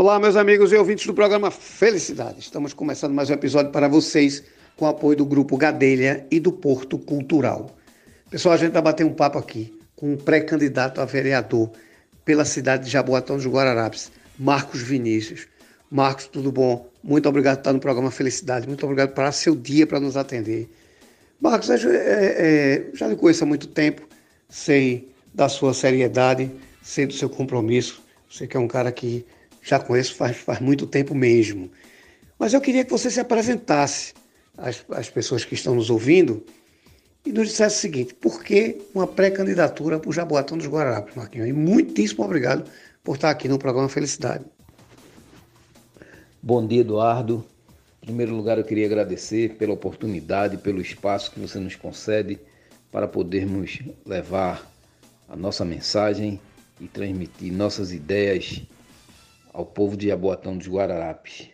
Olá, meus amigos e ouvintes do programa Felicidade. Estamos começando mais um episódio para vocês com o apoio do Grupo Gadelha e do Porto Cultural. Pessoal, a gente vai bater um papo aqui com um pré-candidato a vereador pela cidade de Jaboatão dos Guararapes, Marcos Vinícius. Marcos, tudo bom? Muito obrigado por estar no programa Felicidade. Muito obrigado por seu dia para nos atender. Marcos, é, é, já lhe conheço há muito tempo, sei da sua seriedade, sei do seu compromisso. Sei que é um cara que já conheço faz, faz muito tempo mesmo. Mas eu queria que você se apresentasse às, às pessoas que estão nos ouvindo e nos dissesse o seguinte: por que uma pré-candidatura para o Jaboatão dos Guararapes, Marquinhos? E muitíssimo obrigado por estar aqui no programa Felicidade. Bom dia, Eduardo. Em primeiro lugar, eu queria agradecer pela oportunidade, pelo espaço que você nos concede para podermos levar a nossa mensagem e transmitir nossas ideias ao povo de Jaboatão dos Guararapes.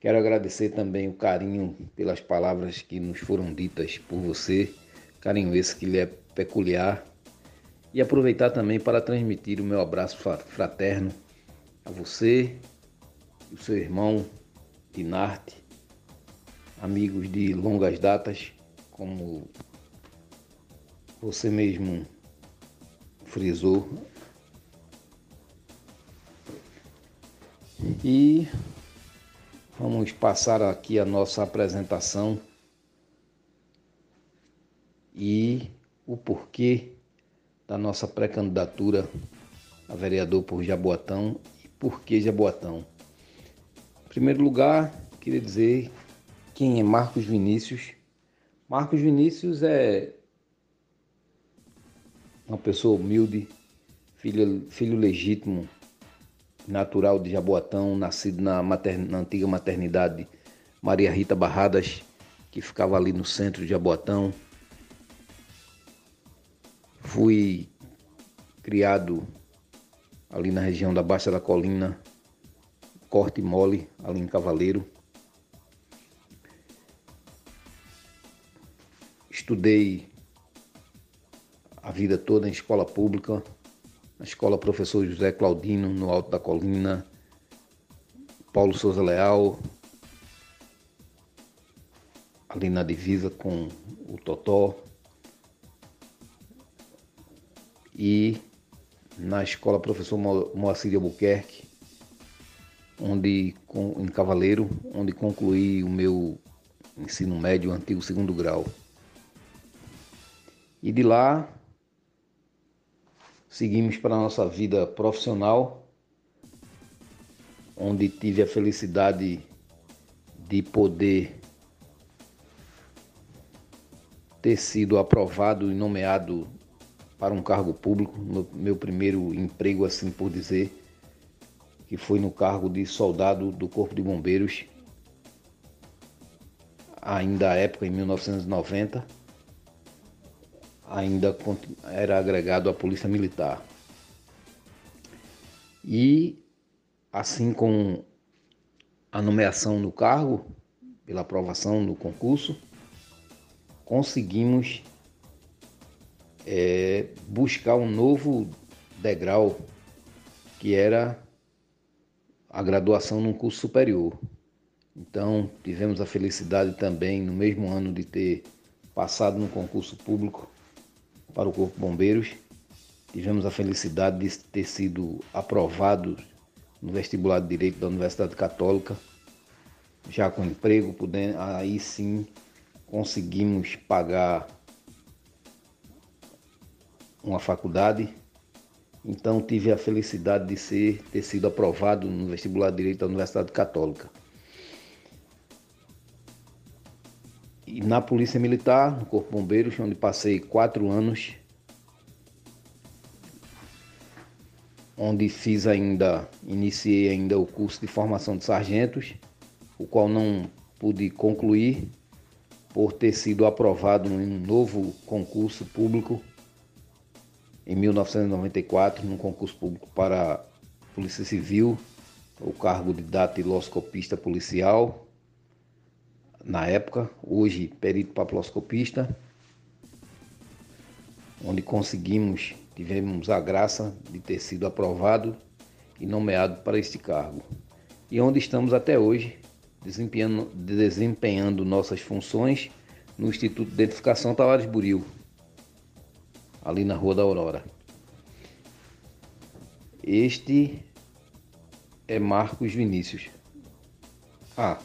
Quero agradecer também o carinho pelas palavras que nos foram ditas por você, carinho esse que lhe é peculiar, e aproveitar também para transmitir o meu abraço fraterno a você, o seu irmão Dinarte, amigos de longas datas, como você mesmo frisou. E vamos passar aqui a nossa apresentação e o porquê da nossa pré-candidatura a vereador por Jaboatão e por que Jaboatão. Em primeiro lugar, queria dizer quem é Marcos Vinícius. Marcos Vinícius é uma pessoa humilde, filho, filho legítimo, natural de Jaboatão, nascido na, na antiga maternidade Maria Rita Barradas, que ficava ali no centro de Jaboatão. Fui criado ali na região da Baixa da Colina, Corte Mole, ali em Cavaleiro. Estudei a vida toda em escola pública, na escola Professor José Claudino, no Alto da Colina, Paulo Souza Leal, ali na divisa com o Totó, e na escola Professor Moacir Albuquerque, onde, em Cavaleiro, onde concluí o meu ensino médio, antigo segundo grau. E de lá seguimos para a nossa vida profissional, onde tive a felicidade de poder ter sido aprovado e nomeado para um cargo público, meu primeiro emprego, assim por dizer, que foi no cargo de soldado do Corpo de Bombeiros, ainda à época, em 1990 ainda era agregado à Polícia Militar. E, assim com a nomeação no cargo, pela aprovação do concurso, conseguimos é, buscar um novo degrau, que era a graduação num curso superior. Então, tivemos a felicidade também, no mesmo ano, de ter passado no concurso público para o Corpo Bombeiros. Tivemos a felicidade de ter sido aprovados no vestibular de Direito da Universidade Católica, já com emprego, podendo, aí sim conseguimos pagar uma faculdade. Então tive a felicidade de ser, ter sido aprovado no vestibular de Direito da Universidade Católica. E na Polícia Militar, no Corpo Bombeiros, onde passei quatro anos, onde fiz ainda, iniciei ainda o curso de formação de sargentos, o qual não pude concluir por ter sido aprovado em um novo concurso público em 1994, num concurso público para Polícia Civil, o cargo de datiloscopista policial, na época, hoje perito papiloscopista, onde conseguimos, tivemos a graça de ter sido aprovado e nomeado para este cargo, e onde estamos até hoje desempenhando, desempenhando nossas funções no Instituto de Identificação Tavares Buril, ali na Rua da Aurora. Este é Marcos Vinícius. Ah,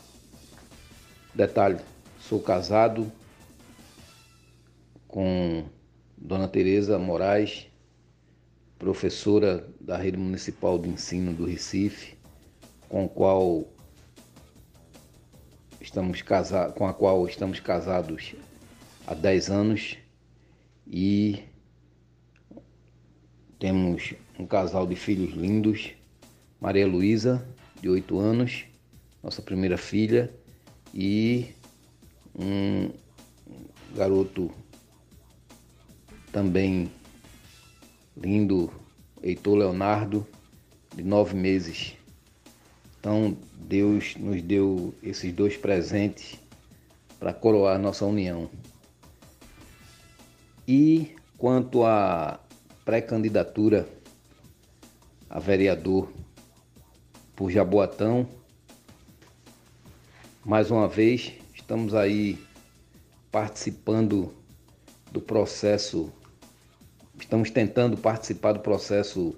detalhe, sou casado com Dona Tereza Moraes, professora da Rede Municipal de Ensino do Recife, com a qual estamos casados, com a qual estamos casados há 10 anos e temos um casal de filhos lindos, Maria Luísa, de 8 anos, nossa primeira filha, e um garoto também lindo, Heitor Leonardo, de nove meses. Então Deus nos deu esses dois presentes para coroar nossa união. E quanto à pré-candidatura a vereador por Jaboatão, mais uma vez estamos aí participando do processo estamos tentando participar do processo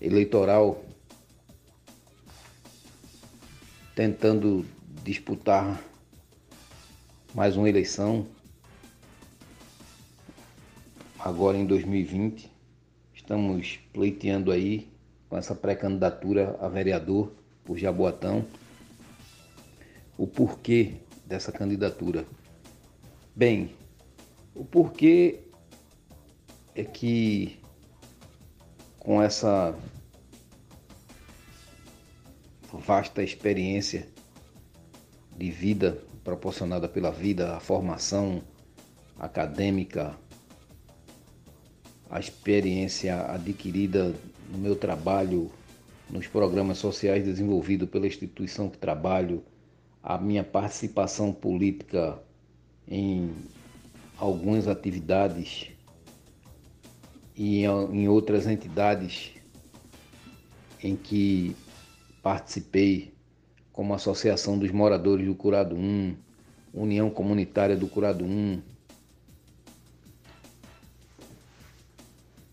eleitoral, tentando disputar mais uma eleição, agora em 2020. Estamos pleiteando aí com essa pré-candidatura a vereador por Jaboatão. Porquê dessa candidatura? Bem, o porquê é que com essa vasta experiência de vida proporcionada pela vida, a formação acadêmica, a experiência adquirida no meu trabalho, nos programas sociais desenvolvidos pela instituição que trabalho, a minha participação política em algumas atividades e em outras entidades em que participei, como a Associação dos Moradores do Curado 1, União Comunitária do Curado 1,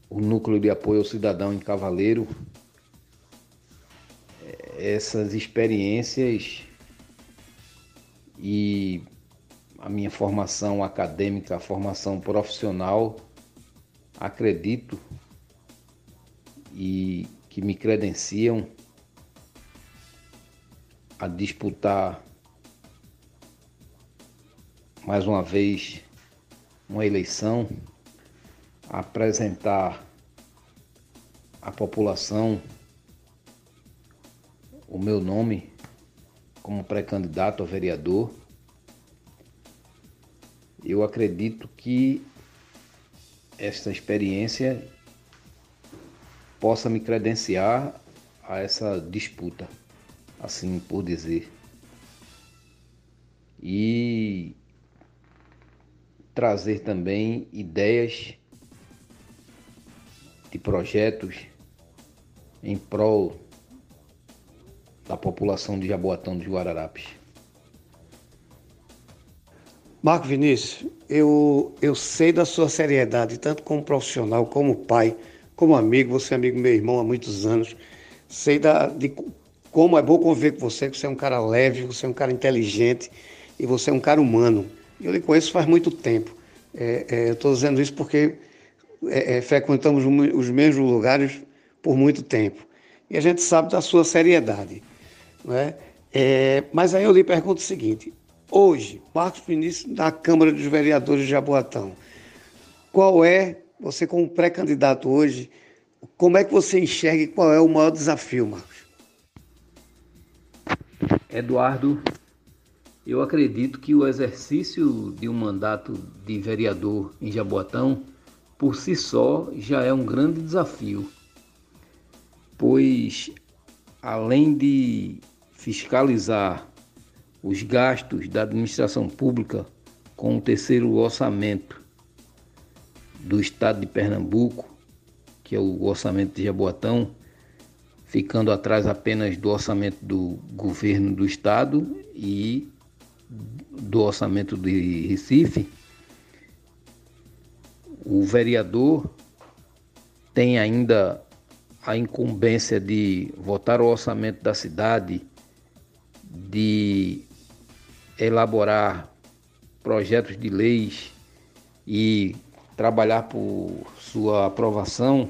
o Núcleo de Apoio ao Cidadão em Cavaleiro. Essas experiências e a minha formação acadêmica, a formação profissional acredito e que me credenciam a disputar mais uma vez uma eleição, a apresentar à população o meu nome como pré-candidato a vereador. Eu acredito que esta experiência possa me credenciar a essa disputa, assim por dizer. E trazer também ideias de projetos em prol da população de Jaboatão dos Guararapes. Marco Vinícius, eu, eu sei da sua seriedade, tanto como profissional, como pai, como amigo. Você é amigo meu irmão há muitos anos. Sei da, de como é bom conviver com você, que você é um cara leve, você é um cara inteligente e você é um cara humano. Eu lhe conheço faz muito tempo. É, é, estou dizendo isso porque é, é, frequentamos os mesmos lugares por muito tempo. E a gente sabe da sua seriedade. Não é? é mas aí eu lhe pergunto o seguinte: Hoje, Marcos Vinícius da Câmara dos Vereadores de Jaboatão. Qual é, você como pré-candidato hoje, como é que você enxerga e qual é o maior desafio, Marcos? Eduardo, eu acredito que o exercício de um mandato de vereador em Jaboatão, por si só, já é um grande desafio, pois além de fiscalizar os gastos da administração pública com o terceiro orçamento do estado de Pernambuco, que é o orçamento de Jaboatão, ficando atrás apenas do orçamento do governo do estado e do orçamento de Recife, o vereador tem ainda a incumbência de votar o orçamento da cidade, de elaborar projetos de leis e trabalhar por sua aprovação.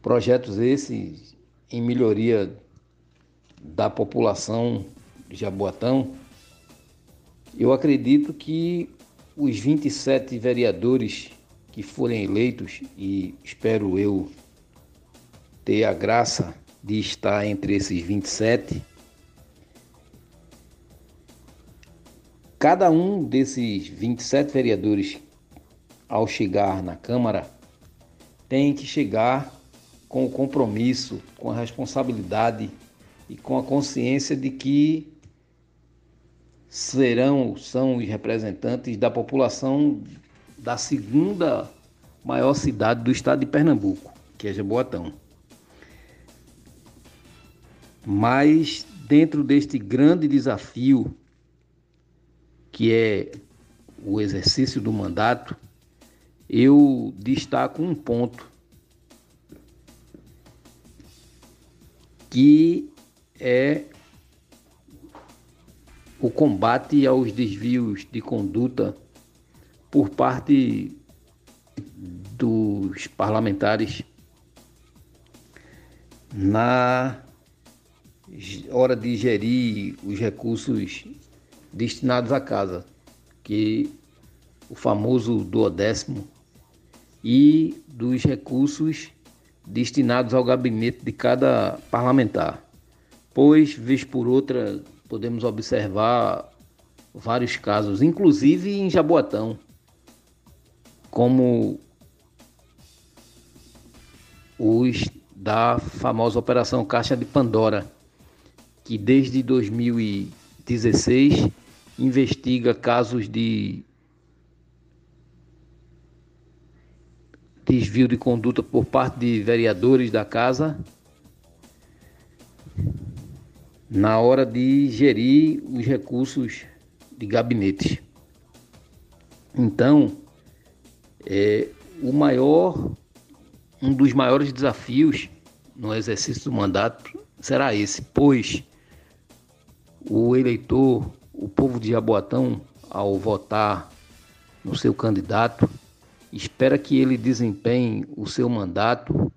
Projetos esses em melhoria da população de Jaboatão. Eu acredito que os 27 vereadores que forem eleitos, e espero eu ter a graça de estar entre esses 27, cada um desses 27 vereadores, ao chegar na Câmara, tem que chegar com o compromisso, com a responsabilidade e com a consciência de que serão, são os representantes da população da segunda maior cidade do estado de Pernambuco, que é Jaboatão. Mas dentro deste grande desafio que é o exercício do mandato, eu destaco um ponto que é o combate aos desvios de conduta por parte dos parlamentares na hora de gerir os recursos destinados à casa, que o famoso duodécimo, e dos recursos destinados ao gabinete de cada parlamentar. Pois, vez por outra, podemos observar vários casos, inclusive em Jaboatão, como os da famosa Operação Caixa de Pandora, que desde 2016 investiga casos de desvio de conduta por parte de vereadores da casa na hora de gerir os recursos de gabinetes. Então, é, o maior, um dos maiores desafios no exercício do mandato será esse, pois o eleitor, o povo de Jaboatão, ao votar no seu candidato, espera que ele desempenhe o seu mandato,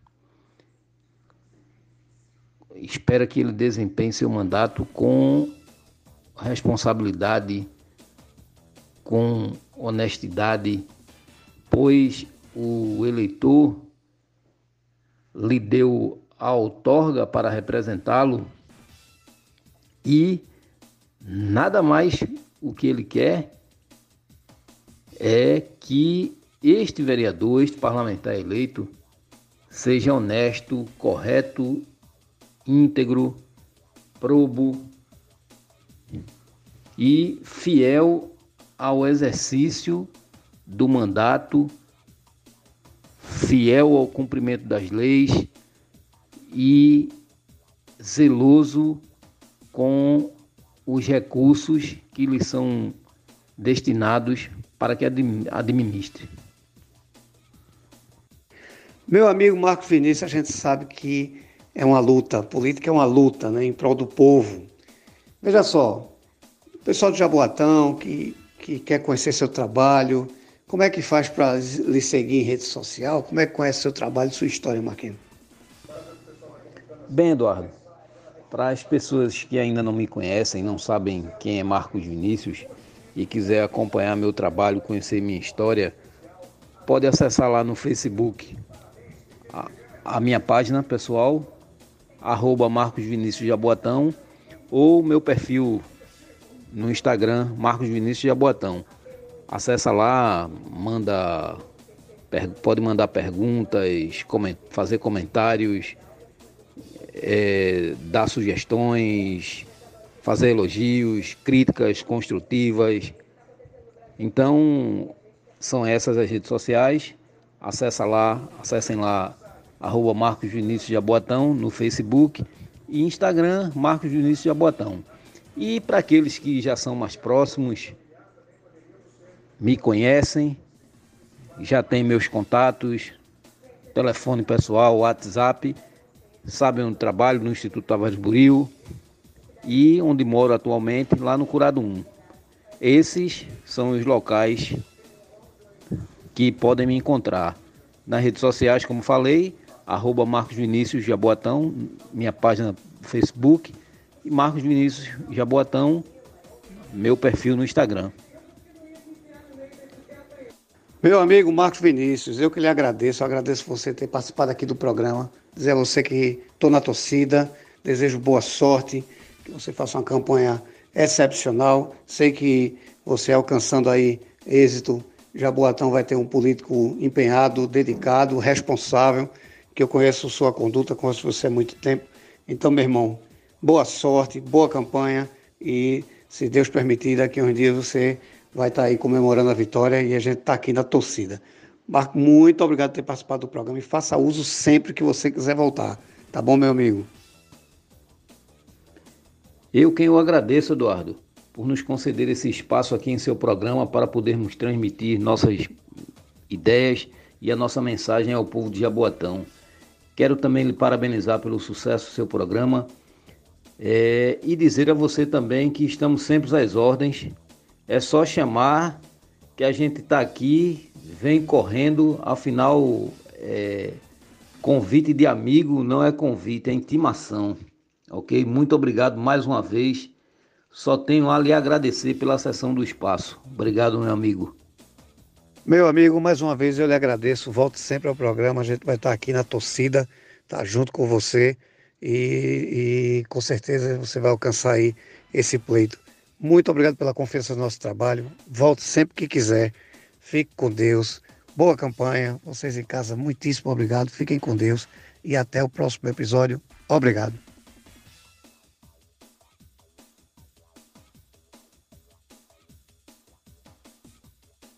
espera que ele desempenhe seu mandato com responsabilidade, com honestidade, pois o eleitor lhe deu a outorga para representá-lo e nada mais o que ele quer é que este vereador, este parlamentar eleito, seja honesto, correto, íntegro, probo e fiel ao exercício do mandato, fiel ao cumprimento das leis e zeloso com os recursos que lhe são destinados para que administre. Meu amigo Marcos Vinícius, a gente sabe que é uma luta, a política é uma luta né, em prol do povo. Veja só, o pessoal de Jaboatão que, que quer conhecer seu trabalho, como é que faz para lhe seguir em rede social? Como é que conhece seu trabalho e sua história, Marquinhos? Bem, Eduardo, para as pessoas que ainda não me conhecem, não sabem quem é Marcos Vinícius e quiser acompanhar meu trabalho, conhecer minha história, pode acessar lá no Facebook a, a minha página pessoal, arroba Marcos Vinícius Jaboatão, ou meu perfil no Instagram, Marcos Vinícius Jaboatão. Acessa lá, manda, pode mandar perguntas, fazer comentários, é, dar sugestões, fazer elogios, críticas construtivas. Então, são essas as redes sociais. Acessa lá, acessem lá arroba Marcos Vinícius Jaboatão no Facebook e Instagram Marcos Vinícius Jaboatão. E para aqueles que já são mais próximos, me conhecem, já têm meus contatos, telefone pessoal, WhatsApp, sabem onde trabalho no Instituto Tavares Buril e onde moro atualmente, lá no Curado 1. Esses são os locais que podem me encontrar. Nas redes sociais, como falei, arroba Marcos Vinícius Jaboatão, minha página Facebook, e Marcos Vinícius Jaboatão, meu perfil no Instagram. Meu amigo Marcos Vinícius, eu que lhe agradeço, eu agradeço você ter participado aqui do programa, dizer a você que estou na torcida, desejo boa sorte, que você faça uma campanha excepcional, sei que você alcançando aí êxito, Jaboatão vai ter um político empenhado, dedicado, responsável, que eu conheço sua conduta, conheço você há muito tempo, então meu irmão, boa sorte, boa campanha e se Deus permitir, daqui a uns dias você vai estar tá aí comemorando a vitória e a gente está aqui na torcida. Marco, muito obrigado por ter participado do programa e faça uso sempre que você quiser voltar. Tá bom, meu amigo? Eu quem eu agradeço, Eduardo, por nos conceder esse espaço aqui em seu programa para podermos transmitir nossas ideias e a nossa mensagem ao povo de Jaboatão. Quero também lhe parabenizar pelo sucesso do seu programa é, e dizer a você também que estamos sempre às ordens é só chamar que a gente está aqui, vem correndo, afinal, é, convite de amigo não é convite, é intimação. Ok? Muito obrigado mais uma vez. Só tenho a lhe agradecer pela sessão do espaço. Obrigado, meu amigo. Meu amigo, mais uma vez eu lhe agradeço. Volte sempre ao programa. A gente vai estar aqui na torcida, tá junto com você e, e com certeza você vai alcançar aí esse pleito. Muito obrigado pela confiança no nosso trabalho. Volte sempre que quiser. Fique com Deus. Boa campanha. Vocês em casa, muitíssimo obrigado. Fiquem com Deus. E até o próximo episódio. Obrigado.